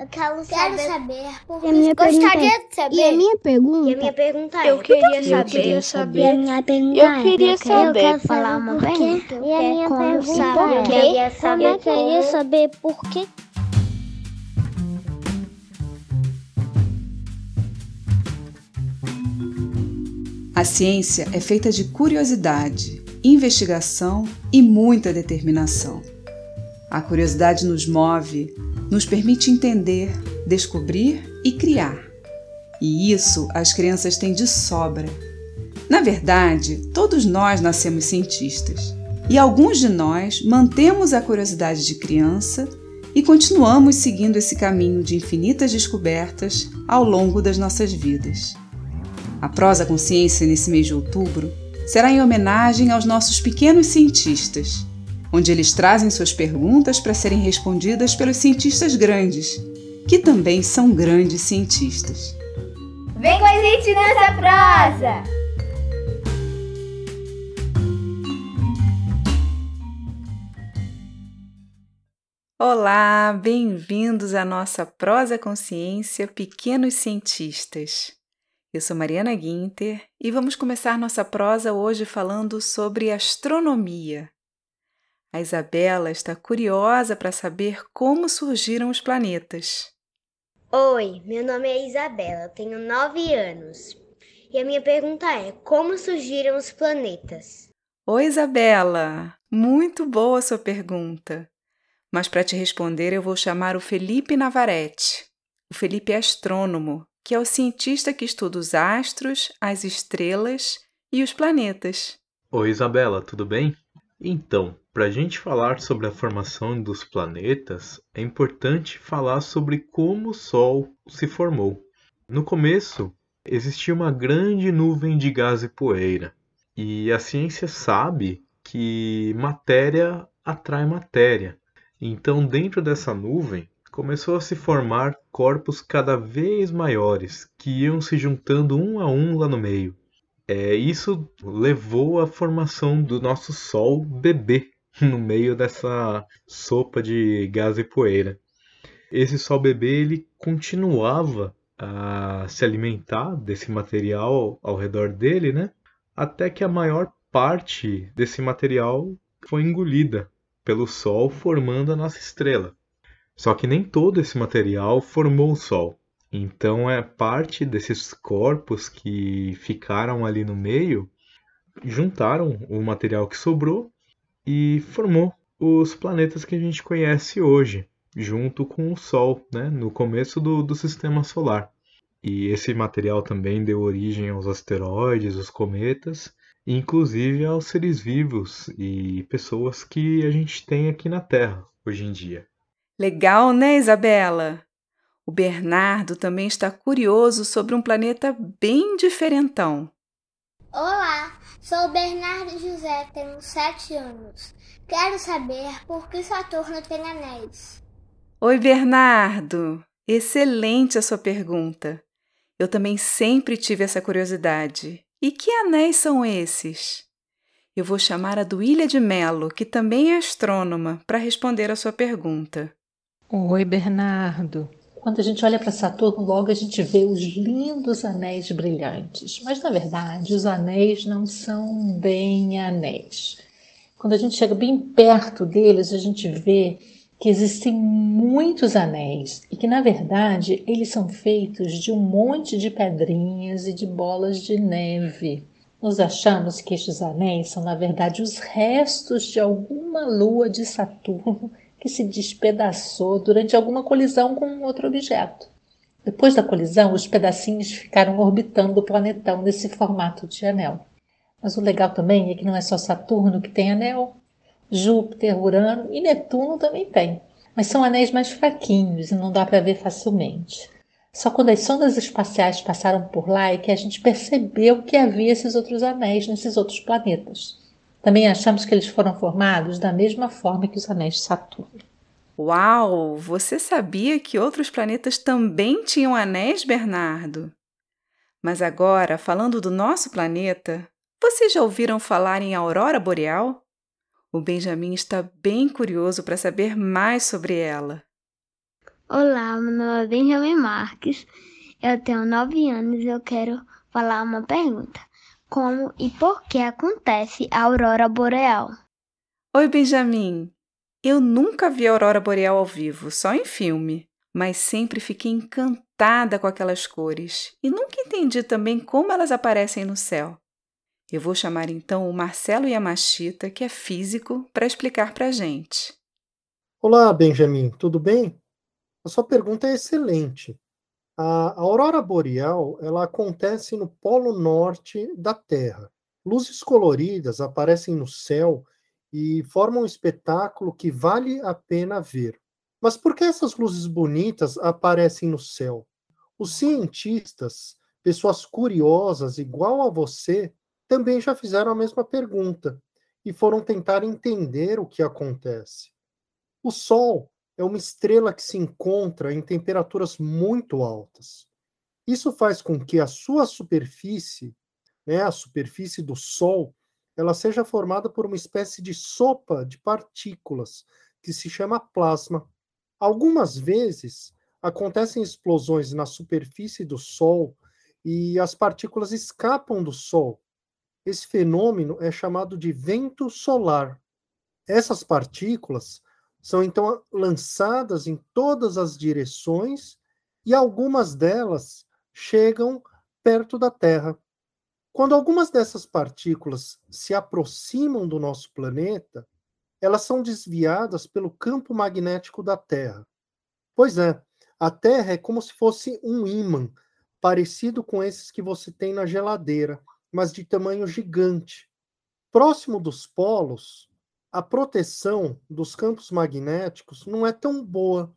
Eu quero Quero saber. saber por E a minha Gostaria pergunta, de saber. E a minha pergunta, E a minha pergunta é: Eu queria eu saber. queria E saber. a minha pergunta Eu é: queria eu saber. quero falar uma por quê? pergunta. E a minha pergunta saber? é: Eu queria saber eu queria saber por que A ciência é feita de curiosidade, investigação e muita determinação. A curiosidade nos move, nos permite entender, descobrir e criar. E isso as crianças têm de sobra. Na verdade, todos nós nascemos cientistas. E alguns de nós mantemos a curiosidade de criança e continuamos seguindo esse caminho de infinitas descobertas ao longo das nossas vidas. A Prosa Consciência, nesse mês de outubro, será em homenagem aos nossos pequenos cientistas, onde eles trazem suas perguntas para serem respondidas pelos cientistas grandes, que também são grandes cientistas. Vem com a gente nessa prosa! Olá, bem-vindos à nossa Prosa Consciência Pequenos Cientistas. Eu sou Mariana Guinter e vamos começar nossa prosa hoje falando sobre astronomia. A Isabela está curiosa para saber como surgiram os planetas. Oi, meu nome é Isabela, tenho 9 anos. E a minha pergunta é: como surgiram os planetas? Oi, Isabela! Muito boa a sua pergunta. Mas para te responder, eu vou chamar o Felipe Navarrete. O Felipe é astrônomo, que é o cientista que estuda os astros, as estrelas e os planetas. Oi, Isabela, tudo bem? Então, para a gente falar sobre a formação dos planetas, é importante falar sobre como o Sol se formou. No começo, existia uma grande nuvem de gás e poeira, e a ciência sabe que matéria atrai matéria. Então, dentro dessa nuvem, começou a se formar corpos cada vez maiores, que iam se juntando um a um lá no meio. É, isso levou à formação do nosso Sol bebê no meio dessa sopa de gás e poeira. Esse Sol bebê ele continuava a se alimentar desse material ao redor dele, né? Até que a maior parte desse material foi engolida pelo Sol, formando a nossa estrela. Só que nem todo esse material formou o Sol. Então é parte desses corpos que ficaram ali no meio, juntaram o material que sobrou e formou os planetas que a gente conhece hoje, junto com o Sol, né, no começo do, do sistema solar. E esse material também deu origem aos asteroides, os cometas, inclusive aos seres vivos e pessoas que a gente tem aqui na Terra hoje em dia. Legal, né, Isabela? O Bernardo também está curioso sobre um planeta bem diferentão. Olá, sou o Bernardo José, tenho 7 anos. Quero saber por que Saturno tem anéis. Oi, Bernardo! Excelente a sua pergunta. Eu também sempre tive essa curiosidade. E que anéis são esses? Eu vou chamar a Duília de Melo, que também é astrônoma, para responder a sua pergunta. Oi, Bernardo. Quando a gente olha para Saturno, logo a gente vê os lindos anéis brilhantes. Mas, na verdade, os anéis não são bem anéis. Quando a gente chega bem perto deles, a gente vê que existem muitos anéis e que, na verdade, eles são feitos de um monte de pedrinhas e de bolas de neve. Nós achamos que estes anéis são, na verdade, os restos de alguma lua de Saturno que se despedaçou durante alguma colisão com outro objeto. Depois da colisão, os pedacinhos ficaram orbitando o planetão nesse formato de anel. Mas o legal também é que não é só Saturno que tem anel. Júpiter, Urano e Netuno também tem. Mas são anéis mais fraquinhos e não dá para ver facilmente. Só quando as sondas espaciais passaram por lá é que a gente percebeu que havia esses outros anéis nesses outros planetas. Também achamos que eles foram formados da mesma forma que os anéis de Saturno. Uau! Você sabia que outros planetas também tinham anéis, Bernardo? Mas agora, falando do nosso planeta, vocês já ouviram falar em aurora boreal? O Benjamin está bem curioso para saber mais sobre ela. Olá, meu nome é Benjamin Marques, eu tenho nove anos e eu quero falar uma pergunta. Como e por que acontece a aurora boreal? Oi, Benjamin. Eu nunca vi a aurora boreal ao vivo, só em filme, mas sempre fiquei encantada com aquelas cores e nunca entendi também como elas aparecem no céu. Eu vou chamar então o Marcelo Yamashita, que é físico, para explicar para a gente. Olá, Benjamin, tudo bem? A sua pergunta é excelente. A aurora boreal, ela acontece no polo norte da Terra. Luzes coloridas aparecem no céu e formam um espetáculo que vale a pena ver. Mas por que essas luzes bonitas aparecem no céu? Os cientistas, pessoas curiosas igual a você, também já fizeram a mesma pergunta e foram tentar entender o que acontece. O Sol é uma estrela que se encontra em temperaturas muito altas. Isso faz com que a sua superfície, né, a superfície do Sol, ela seja formada por uma espécie de sopa de partículas que se chama plasma. Algumas vezes acontecem explosões na superfície do Sol e as partículas escapam do Sol. Esse fenômeno é chamado de vento solar. Essas partículas são então lançadas em todas as direções e algumas delas chegam perto da Terra. Quando algumas dessas partículas se aproximam do nosso planeta, elas são desviadas pelo campo magnético da Terra. Pois é, a Terra é como se fosse um ímã, parecido com esses que você tem na geladeira, mas de tamanho gigante. Próximo dos polos, a proteção dos campos magnéticos não é tão boa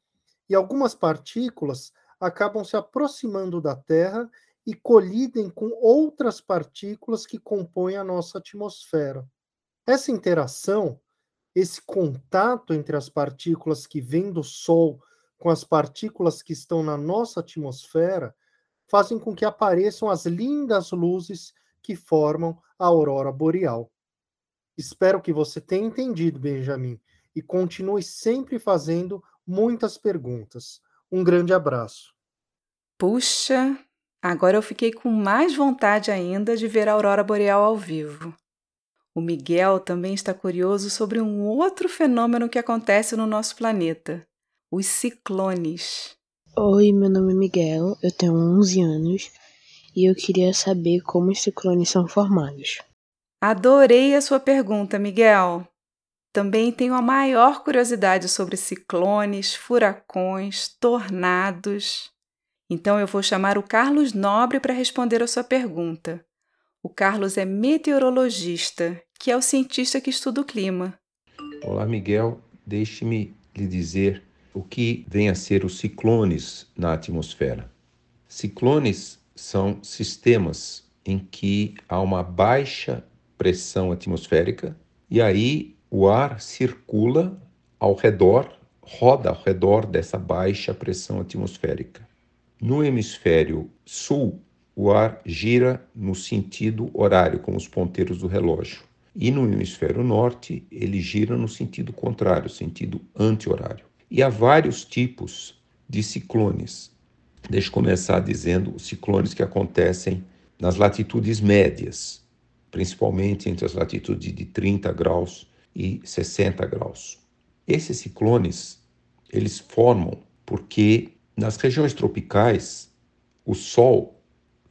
e algumas partículas acabam se aproximando da Terra e colidem com outras partículas que compõem a nossa atmosfera. Essa interação, esse contato entre as partículas que vêm do Sol com as partículas que estão na nossa atmosfera, fazem com que apareçam as lindas luzes que formam a aurora boreal. Espero que você tenha entendido, Benjamin, e continue sempre fazendo muitas perguntas. Um grande abraço. Puxa, agora eu fiquei com mais vontade ainda de ver a aurora boreal ao vivo. O Miguel também está curioso sobre um outro fenômeno que acontece no nosso planeta: os ciclones. Oi, meu nome é Miguel, eu tenho 11 anos e eu queria saber como os ciclones são formados. Adorei a sua pergunta, Miguel. Também tenho a maior curiosidade sobre ciclones, furacões, tornados. Então eu vou chamar o Carlos Nobre para responder a sua pergunta. O Carlos é meteorologista, que é o cientista que estuda o clima. Olá, Miguel. Deixe-me lhe dizer o que vem a ser os ciclones na atmosfera. Ciclones são sistemas em que há uma baixa pressão atmosférica, e aí o ar circula ao redor, roda ao redor dessa baixa pressão atmosférica. No hemisfério sul, o ar gira no sentido horário, como os ponteiros do relógio. E no hemisfério norte, ele gira no sentido contrário, sentido anti-horário. E há vários tipos de ciclones. Deixa eu começar dizendo os ciclones que acontecem nas latitudes médias, principalmente entre as latitudes de 30 graus e 60 graus. Esses ciclones, eles formam porque nas regiões tropicais o sol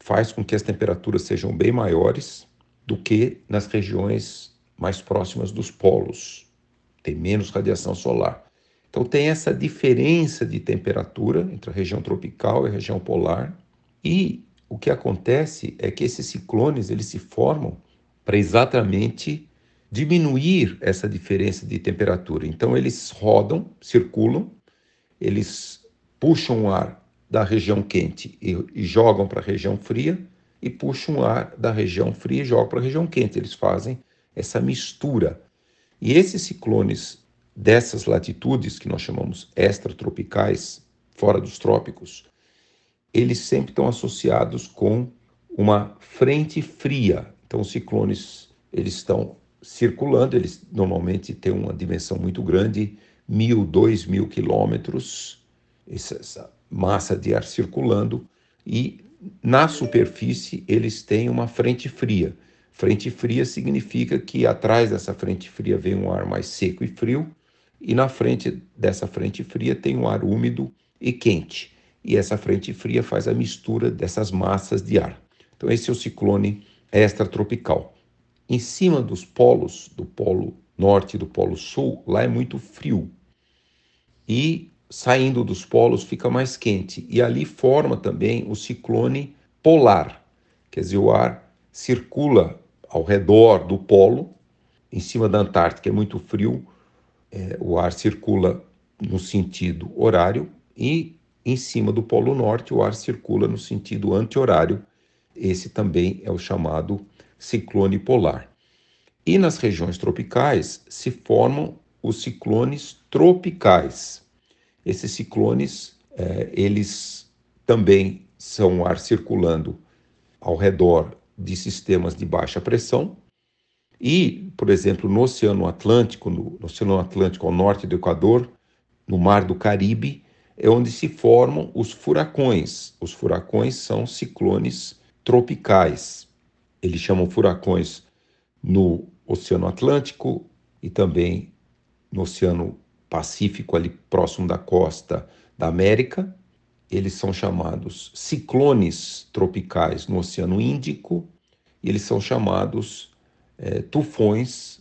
faz com que as temperaturas sejam bem maiores do que nas regiões mais próximas dos polos. Tem menos radiação solar. Então tem essa diferença de temperatura entre a região tropical e a região polar. E o que acontece é que esses ciclones eles se formam para exatamente diminuir essa diferença de temperatura. Então eles rodam, circulam, eles puxam o ar da região quente e, e jogam para a região fria e puxam o ar da região fria e jogam para a região quente. Eles fazem essa mistura. E esses ciclones dessas latitudes que nós chamamos extratropicais, fora dos trópicos, eles sempre estão associados com uma frente fria, então, os ciclones eles estão circulando, eles normalmente têm uma dimensão muito grande, mil, dois mil quilômetros, essa massa de ar circulando e na superfície eles têm uma frente fria. Frente fria significa que atrás dessa frente fria vem um ar mais seco e frio e na frente dessa frente fria tem um ar úmido e quente. E essa frente fria faz a mistura dessas massas de ar. Então esse é o ciclone extratropical. Em cima dos polos, do polo norte e do polo sul, lá é muito frio. E saindo dos polos fica mais quente. E ali forma também o ciclone polar. Quer dizer, o ar circula ao redor do polo, em cima da Antártica é muito frio, é, o ar circula no sentido horário e em cima do Polo Norte o ar circula no sentido anti-horário. Esse também é o chamado ciclone polar. E nas regiões tropicais se formam os ciclones tropicais. Esses ciclones, é, eles também são ar circulando ao redor de sistemas de baixa pressão. E, por exemplo, no Oceano Atlântico, no, no Oceano Atlântico ao norte do Equador, no Mar do Caribe, é onde se formam os furacões. Os furacões são ciclones tropicais. Eles chamam furacões no Oceano Atlântico e também no Oceano Pacífico, ali próximo da costa da América. Eles são chamados ciclones tropicais no Oceano Índico e eles são chamados é, tufões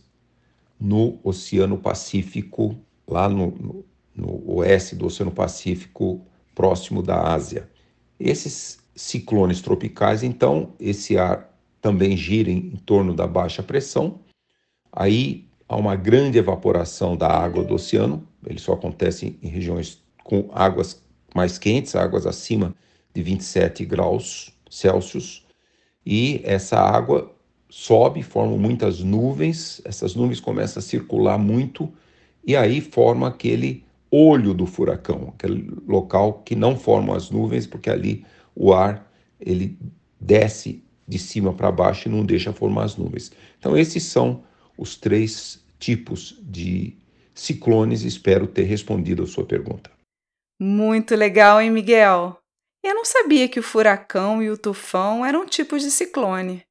no Oceano Pacífico, lá no, no, no oeste do Oceano Pacífico, próximo da Ásia. Esses ciclones tropicais, então, esse ar também gira em, torno da baixa pressão. Aí há uma grande evaporação da água do oceano, ele só acontece em regiões com águas mais quentes, águas acima de 27 graus Celsius, e essa água sobe, forma muitas nuvens, essas nuvens começam a circular muito. E aí forma aquele olho do furacão, aquele local que não forma as nuvens, porque ali o ar ele desce de cima para baixo e não deixa formar as nuvens. Então esses são os três tipos de ciclones, espero ter respondido a sua pergunta. Muito legal, hein, Miguel? Eu não sabia que o furacão e o tufão eram tipos de ciclone.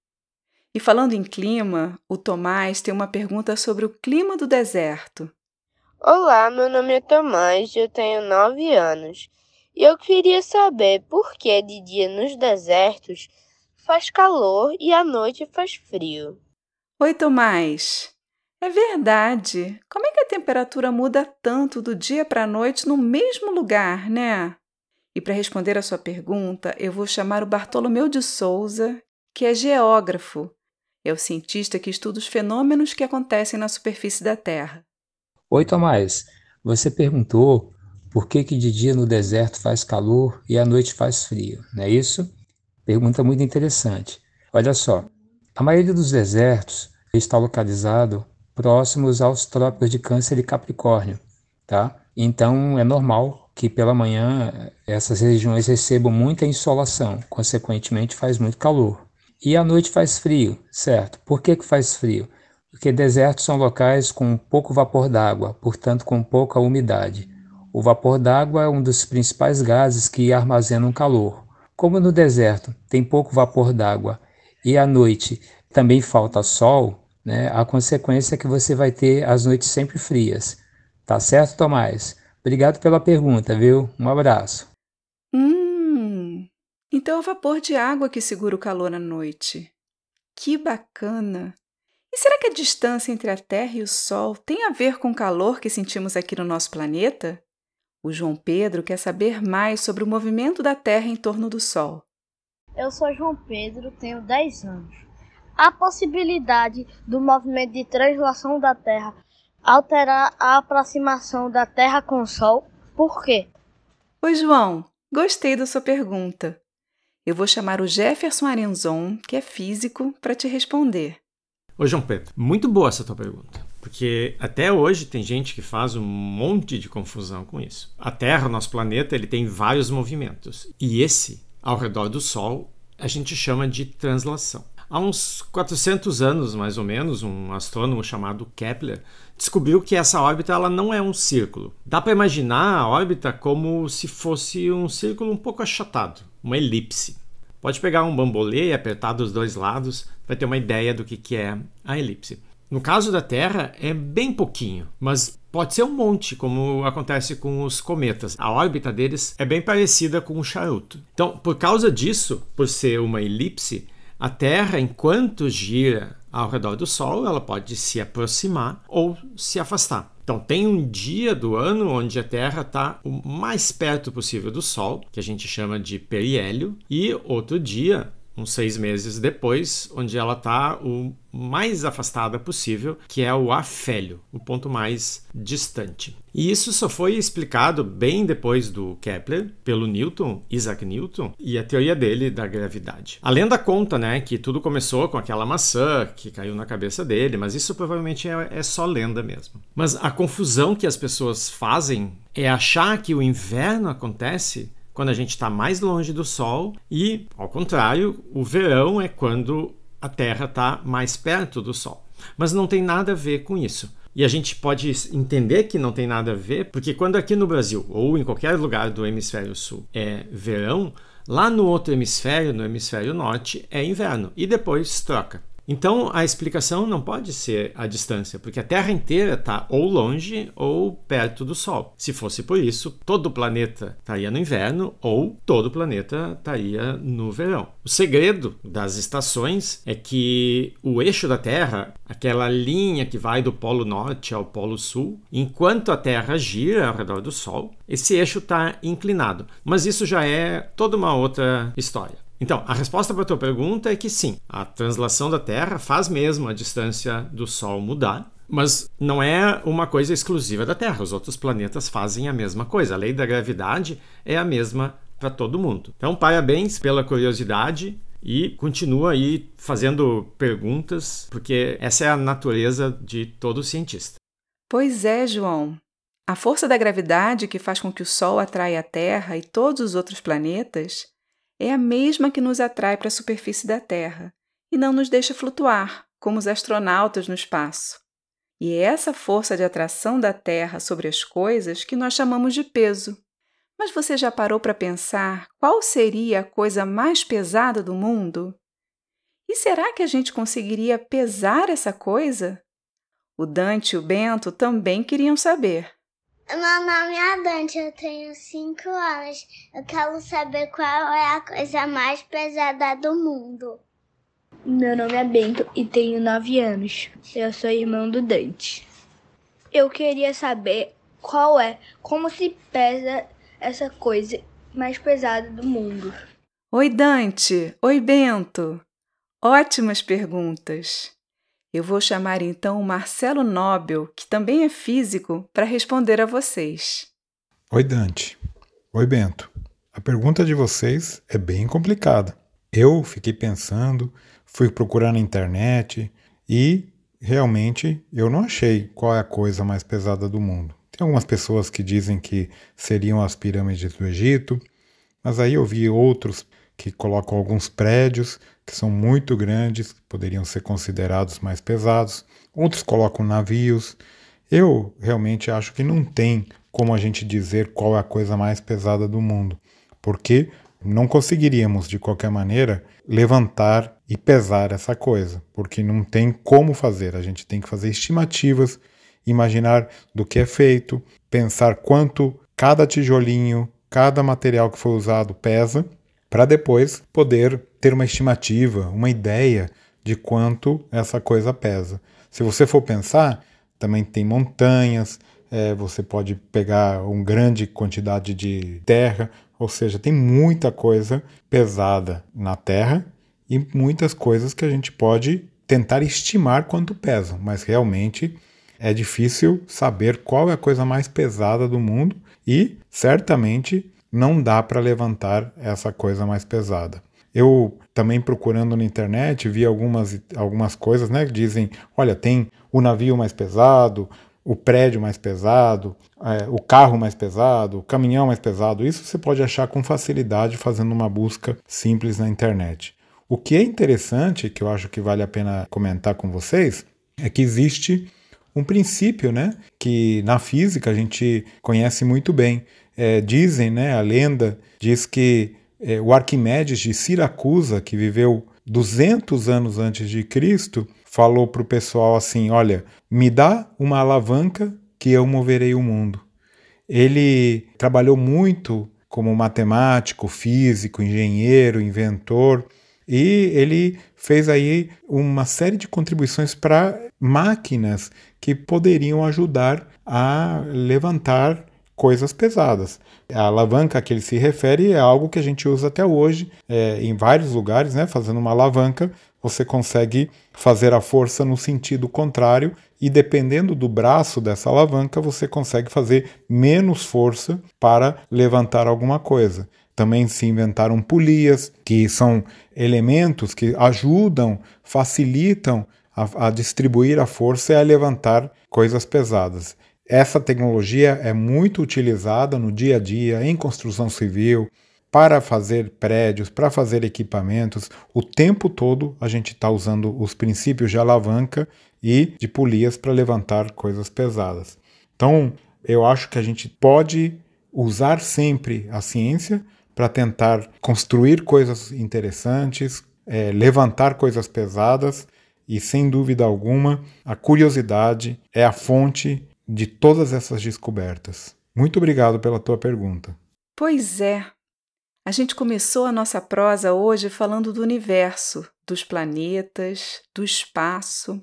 E falando em clima, o Tomás tem uma pergunta sobre o clima do deserto. Olá, meu nome é Tomás, eu tenho nove anos e eu queria saber por que de dia nos desertos faz calor e à noite faz frio. Oi, Tomás. É verdade. Como é que a temperatura muda tanto do dia para a noite no mesmo lugar, né? E para responder a sua pergunta, eu vou chamar o Bartolomeu de Souza, que é geógrafo. É o cientista que estuda os fenômenos que acontecem na superfície da Terra. Oi, Tomás. Você perguntou por que, que de dia no deserto faz calor e à noite faz frio, não é isso? Pergunta muito interessante. Olha só, a maioria dos desertos está localizado próximos aos trópicos de Câncer e Capricórnio, tá? Então é normal que pela manhã essas regiões recebam muita insolação, consequentemente faz muito calor. E à noite faz frio, certo? Por que, que faz frio? Porque desertos são locais com pouco vapor d'água, portanto com pouca umidade. O vapor d'água é um dos principais gases que armazenam calor. Como no deserto tem pouco vapor d'água e à noite também falta sol, né, a consequência é que você vai ter as noites sempre frias. Tá certo, Tomás? Obrigado pela pergunta, viu? Um abraço. Hum, então é o vapor de água que segura o calor à noite. Que bacana! E será que a distância entre a Terra e o Sol tem a ver com o calor que sentimos aqui no nosso planeta? O João Pedro quer saber mais sobre o movimento da Terra em torno do Sol. Eu sou João Pedro, tenho 10 anos. Há possibilidade do movimento de translação da Terra alterar a aproximação da Terra com o Sol? Por quê? Oi, João. Gostei da sua pergunta. Eu vou chamar o Jefferson Arenzon, que é físico, para te responder. Oi, João Pedro. Muito boa essa tua pergunta, porque até hoje tem gente que faz um monte de confusão com isso. A Terra, nosso planeta, ele tem vários movimentos, e esse, ao redor do Sol, a gente chama de translação. Há uns 400 anos, mais ou menos, um astrônomo chamado Kepler descobriu que essa órbita ela não é um círculo. Dá para imaginar a órbita como se fosse um círculo um pouco achatado, uma elipse. Pode pegar um bambolê e apertar dos dois lados, vai ter uma ideia do que, que é a elipse. No caso da Terra, é bem pouquinho, mas pode ser um monte, como acontece com os cometas. A órbita deles é bem parecida com um charuto. Então, por causa disso, por ser uma elipse, a Terra, enquanto gira ao redor do Sol, ela pode se aproximar ou se afastar. Então, tem um dia do ano onde a Terra está o mais perto possível do Sol, que a gente chama de periélio, e outro dia uns seis meses depois, onde ela está o mais afastada possível, que é o afélio, o ponto mais distante. E isso só foi explicado bem depois do Kepler, pelo Newton, Isaac Newton, e a teoria dele da gravidade. A lenda conta, né, que tudo começou com aquela maçã que caiu na cabeça dele, mas isso provavelmente é, é só lenda mesmo. Mas a confusão que as pessoas fazem é achar que o inverno acontece quando a gente está mais longe do Sol, e, ao contrário, o verão é quando a Terra está mais perto do Sol. Mas não tem nada a ver com isso. E a gente pode entender que não tem nada a ver, porque quando aqui no Brasil, ou em qualquer lugar do hemisfério sul, é verão, lá no outro hemisfério, no hemisfério norte, é inverno. E depois troca. Então a explicação não pode ser a distância, porque a Terra inteira está ou longe ou perto do Sol. Se fosse por isso, todo o planeta estaria no inverno ou todo o planeta estaria no verão. O segredo das estações é que o eixo da Terra, aquela linha que vai do Polo Norte ao Polo Sul, enquanto a Terra gira ao redor do Sol, esse eixo está inclinado. Mas isso já é toda uma outra história. Então, a resposta para a tua pergunta é que sim, a translação da Terra faz mesmo a distância do Sol mudar, mas não é uma coisa exclusiva da Terra. Os outros planetas fazem a mesma coisa. A lei da gravidade é a mesma para todo mundo. Então, parabéns pela curiosidade e continua aí fazendo perguntas, porque essa é a natureza de todo cientista. Pois é, João. A força da gravidade que faz com que o Sol atraia a Terra e todos os outros planetas é a mesma que nos atrai para a superfície da Terra e não nos deixa flutuar, como os astronautas no espaço. E é essa força de atração da Terra sobre as coisas que nós chamamos de peso. Mas você já parou para pensar qual seria a coisa mais pesada do mundo? E será que a gente conseguiria pesar essa coisa? O Dante e o Bento também queriam saber. Meu nome é Dante, eu tenho 5 anos. Eu quero saber qual é a coisa mais pesada do mundo. Meu nome é Bento e tenho 9 anos. Eu sou irmão do Dante. Eu queria saber qual é, como se pesa essa coisa mais pesada do mundo. Oi, Dante. Oi, Bento. Ótimas perguntas. Eu vou chamar então o Marcelo Nobel, que também é físico, para responder a vocês. Oi, Dante. Oi, Bento. A pergunta de vocês é bem complicada. Eu fiquei pensando, fui procurar na internet e realmente eu não achei qual é a coisa mais pesada do mundo. Tem algumas pessoas que dizem que seriam as pirâmides do Egito, mas aí eu vi outros que colocam alguns prédios que são muito grandes, poderiam ser considerados mais pesados. Outros colocam navios. Eu realmente acho que não tem como a gente dizer qual é a coisa mais pesada do mundo, porque não conseguiríamos de qualquer maneira levantar e pesar essa coisa, porque não tem como fazer. A gente tem que fazer estimativas, imaginar do que é feito, pensar quanto cada tijolinho, cada material que foi usado pesa para depois poder ter uma estimativa, uma ideia de quanto essa coisa pesa. Se você for pensar, também tem montanhas, é, você pode pegar uma grande quantidade de terra, ou seja, tem muita coisa pesada na terra e muitas coisas que a gente pode tentar estimar quanto pesam, mas realmente é difícil saber qual é a coisa mais pesada do mundo e certamente não dá para levantar essa coisa mais pesada. Eu também procurando na internet vi algumas, algumas coisas né, que dizem: olha, tem o navio mais pesado, o prédio mais pesado, é, o carro mais pesado, o caminhão mais pesado. Isso você pode achar com facilidade fazendo uma busca simples na internet. O que é interessante, que eu acho que vale a pena comentar com vocês, é que existe um princípio, né, que na física a gente conhece muito bem. É, dizem, né, a lenda diz que é, o Arquimedes de Siracusa, que viveu 200 anos antes de Cristo, falou para o pessoal assim: Olha, me dá uma alavanca que eu moverei o mundo. Ele trabalhou muito como matemático, físico, engenheiro, inventor, e ele fez aí uma série de contribuições para máquinas que poderiam ajudar a levantar coisas pesadas. A alavanca a que ele se refere é algo que a gente usa até hoje é, em vários lugares, né? Fazendo uma alavanca, você consegue fazer a força no sentido contrário e dependendo do braço dessa alavanca, você consegue fazer menos força para levantar alguma coisa. Também se inventaram polias, que são elementos que ajudam, facilitam a, a distribuir a força e a levantar coisas pesadas. Essa tecnologia é muito utilizada no dia a dia em construção civil, para fazer prédios, para fazer equipamentos. O tempo todo a gente está usando os princípios de alavanca e de polias para levantar coisas pesadas. Então, eu acho que a gente pode usar sempre a ciência para tentar construir coisas interessantes, é, levantar coisas pesadas e, sem dúvida alguma, a curiosidade é a fonte de todas essas descobertas. Muito obrigado pela tua pergunta. Pois é. A gente começou a nossa prosa hoje falando do universo, dos planetas, do espaço.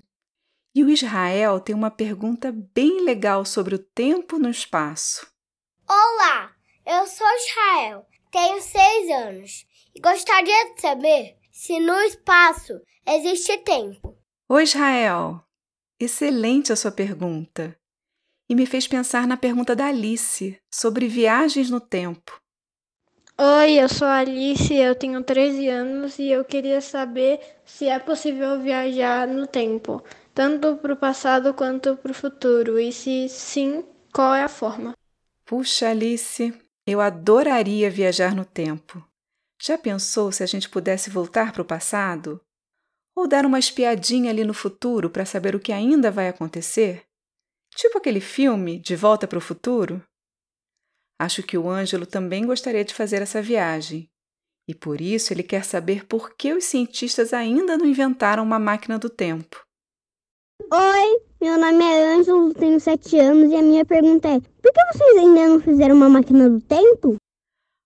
E o Israel tem uma pergunta bem legal sobre o tempo no espaço. Olá, eu sou Israel, tenho seis anos e gostaria de saber se no espaço existe tempo. Oi, Israel. Excelente a sua pergunta. E me fez pensar na pergunta da Alice sobre viagens no tempo. Oi, eu sou a Alice, eu tenho 13 anos e eu queria saber se é possível viajar no tempo tanto para o passado quanto para o futuro? E se sim, qual é a forma? Puxa, Alice, eu adoraria viajar no tempo. Já pensou se a gente pudesse voltar para o passado? Ou dar uma espiadinha ali no futuro para saber o que ainda vai acontecer? Tipo aquele filme De Volta para o Futuro? Acho que o Ângelo também gostaria de fazer essa viagem. E por isso ele quer saber por que os cientistas ainda não inventaram uma máquina do tempo. Oi, meu nome é Ângelo, tenho 7 anos e a minha pergunta é: por que vocês ainda não fizeram uma máquina do tempo?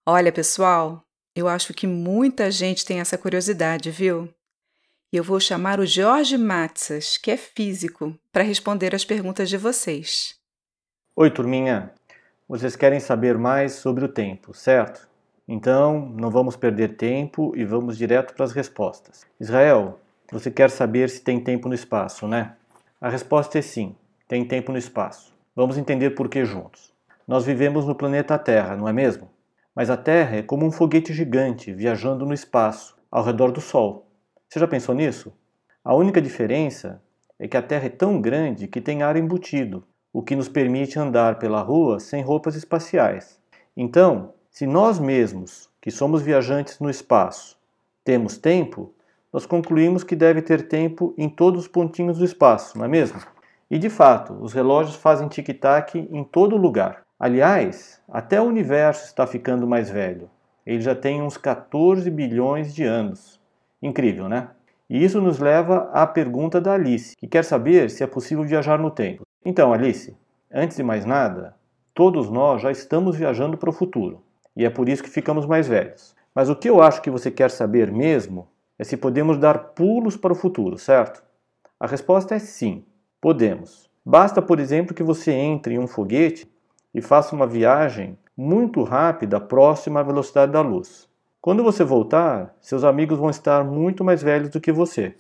Olha, pessoal, eu acho que muita gente tem essa curiosidade, viu? E eu vou chamar o Jorge Matsas, que é físico, para responder as perguntas de vocês. Oi, turminha. Vocês querem saber mais sobre o tempo, certo? Então, não vamos perder tempo e vamos direto para as respostas. Israel, você quer saber se tem tempo no espaço, né? A resposta é sim, tem tempo no espaço. Vamos entender por que juntos. Nós vivemos no planeta Terra, não é mesmo? Mas a Terra é como um foguete gigante viajando no espaço, ao redor do Sol. Você já pensou nisso? A única diferença é que a Terra é tão grande que tem ar embutido, o que nos permite andar pela rua sem roupas espaciais. Então, se nós mesmos, que somos viajantes no espaço, temos tempo, nós concluímos que deve ter tempo em todos os pontinhos do espaço, não é mesmo? E de fato, os relógios fazem tic-tac em todo lugar. Aliás, até o universo está ficando mais velho. Ele já tem uns 14 bilhões de anos. Incrível, né? E isso nos leva à pergunta da Alice, que quer saber se é possível viajar no tempo. Então, Alice, antes de mais nada, todos nós já estamos viajando para o futuro. E é por isso que ficamos mais velhos. Mas o que eu acho que você quer saber mesmo é se podemos dar pulos para o futuro, certo? A resposta é sim, podemos. Basta, por exemplo, que você entre em um foguete e faça uma viagem muito rápida próxima à velocidade da luz. Quando você voltar, seus amigos vão estar muito mais velhos do que você.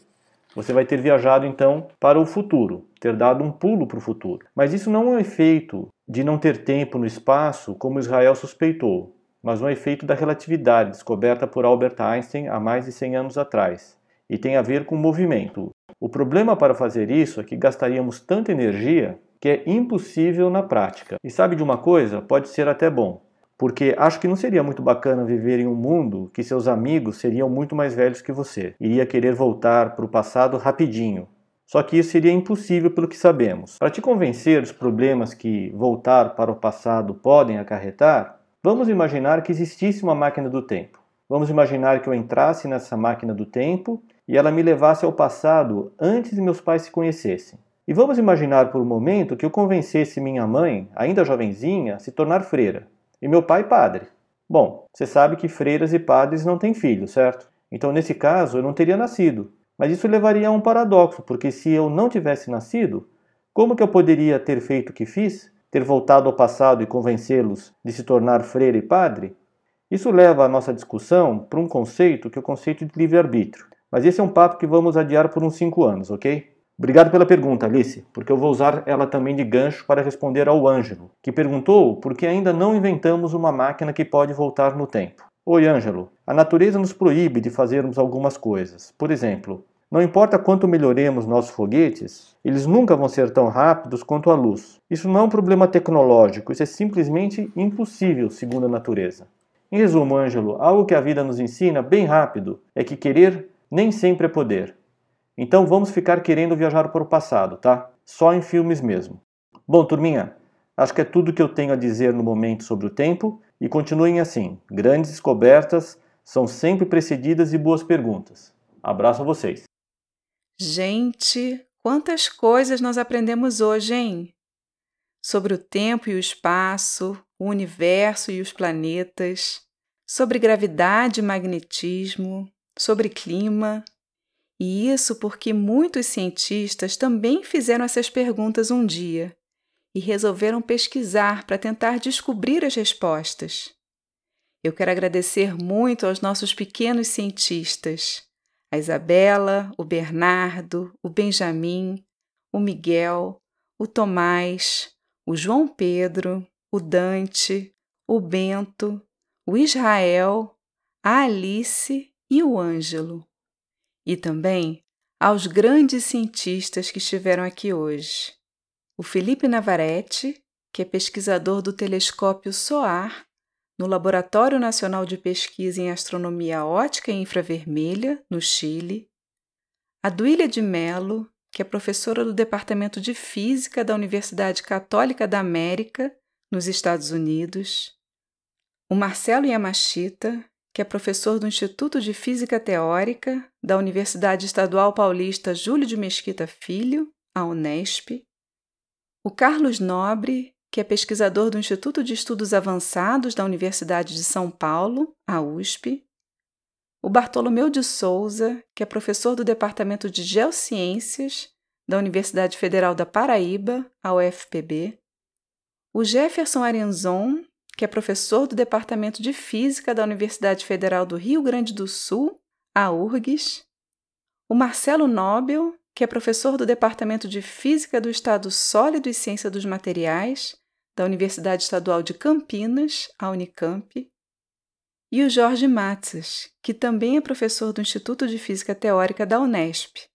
Você vai ter viajado então para o futuro, ter dado um pulo para o futuro. Mas isso não é um efeito de não ter tempo no espaço, como Israel suspeitou mas um efeito da relatividade descoberta por Albert Einstein há mais de 100 anos atrás, e tem a ver com movimento. O problema para fazer isso é que gastaríamos tanta energia que é impossível na prática. E sabe de uma coisa? Pode ser até bom, porque acho que não seria muito bacana viver em um mundo que seus amigos seriam muito mais velhos que você. Iria querer voltar para o passado rapidinho. Só que isso seria impossível pelo que sabemos. Para te convencer dos problemas que voltar para o passado podem acarretar, vamos imaginar que existisse uma máquina do tempo. Vamos imaginar que eu entrasse nessa máquina do tempo e ela me levasse ao passado antes de meus pais se conhecessem. E vamos imaginar por um momento que eu convencesse minha mãe, ainda jovenzinha, a se tornar freira, e meu pai padre. Bom, você sabe que freiras e padres não têm filhos, certo? Então, nesse caso, eu não teria nascido. Mas isso levaria a um paradoxo, porque se eu não tivesse nascido, como que eu poderia ter feito o que fiz? Ter voltado ao passado e convencê-los de se tornar freira e padre? Isso leva a nossa discussão para um conceito que é o conceito de livre-arbítrio. Mas esse é um papo que vamos adiar por uns 5 anos, ok? Obrigado pela pergunta, Alice, porque eu vou usar ela também de gancho para responder ao Ângelo, que perguntou por que ainda não inventamos uma máquina que pode voltar no tempo. Oi, Ângelo. A natureza nos proíbe de fazermos algumas coisas. Por exemplo, não importa quanto melhoremos nossos foguetes, eles nunca vão ser tão rápidos quanto a luz. Isso não é um problema tecnológico, isso é simplesmente impossível, segundo a natureza. Em resumo, Ângelo, algo que a vida nos ensina bem rápido é que querer nem sempre é poder. Então vamos ficar querendo viajar para o passado, tá? Só em filmes mesmo. Bom, turminha, acho que é tudo que eu tenho a dizer no momento sobre o tempo e continuem assim. Grandes descobertas são sempre precedidas de boas perguntas. Abraço a vocês. Gente, quantas coisas nós aprendemos hoje, hein? Sobre o tempo e o espaço, o universo e os planetas, sobre gravidade e magnetismo, sobre clima. E isso porque muitos cientistas também fizeram essas perguntas um dia e resolveram pesquisar para tentar descobrir as respostas. Eu quero agradecer muito aos nossos pequenos cientistas, a Isabela, o Bernardo, o Benjamin, o Miguel, o Tomás, o João Pedro, o Dante, o Bento, o Israel, a Alice e o Ângelo. E também aos grandes cientistas que estiveram aqui hoje. O Felipe Navarrete, que é pesquisador do telescópio SOAR no Laboratório Nacional de Pesquisa em Astronomia Ótica e Infravermelha, no Chile. A Duília de Mello, que é professora do Departamento de Física da Universidade Católica da América, nos Estados Unidos. O Marcelo Yamashita, que é professor do Instituto de Física Teórica da Universidade Estadual Paulista Júlio de Mesquita Filho, a Unesp, o Carlos Nobre, que é pesquisador do Instituto de Estudos Avançados da Universidade de São Paulo, a USP, o Bartolomeu de Souza, que é professor do Departamento de Geociências da Universidade Federal da Paraíba, a UFPB, o Jefferson Arenzon, que é professor do Departamento de Física da Universidade Federal do Rio Grande do Sul, a URGS, o Marcelo Nobel, que é professor do Departamento de Física do Estado Sólido e Ciência dos Materiais, da Universidade Estadual de Campinas, a Unicamp, e o Jorge Matzes, que também é professor do Instituto de Física Teórica da Unesp.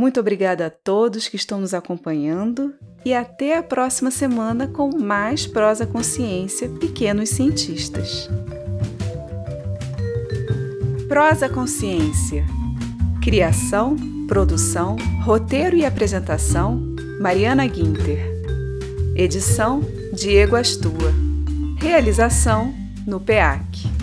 Muito obrigada a todos que estão nos acompanhando e até a próxima semana com mais Prosa Consciência Pequenos Cientistas. Prosa Consciência. Criação, produção, roteiro e apresentação: Mariana Guinter. Edição: Diego Astua. Realização: no PEAC.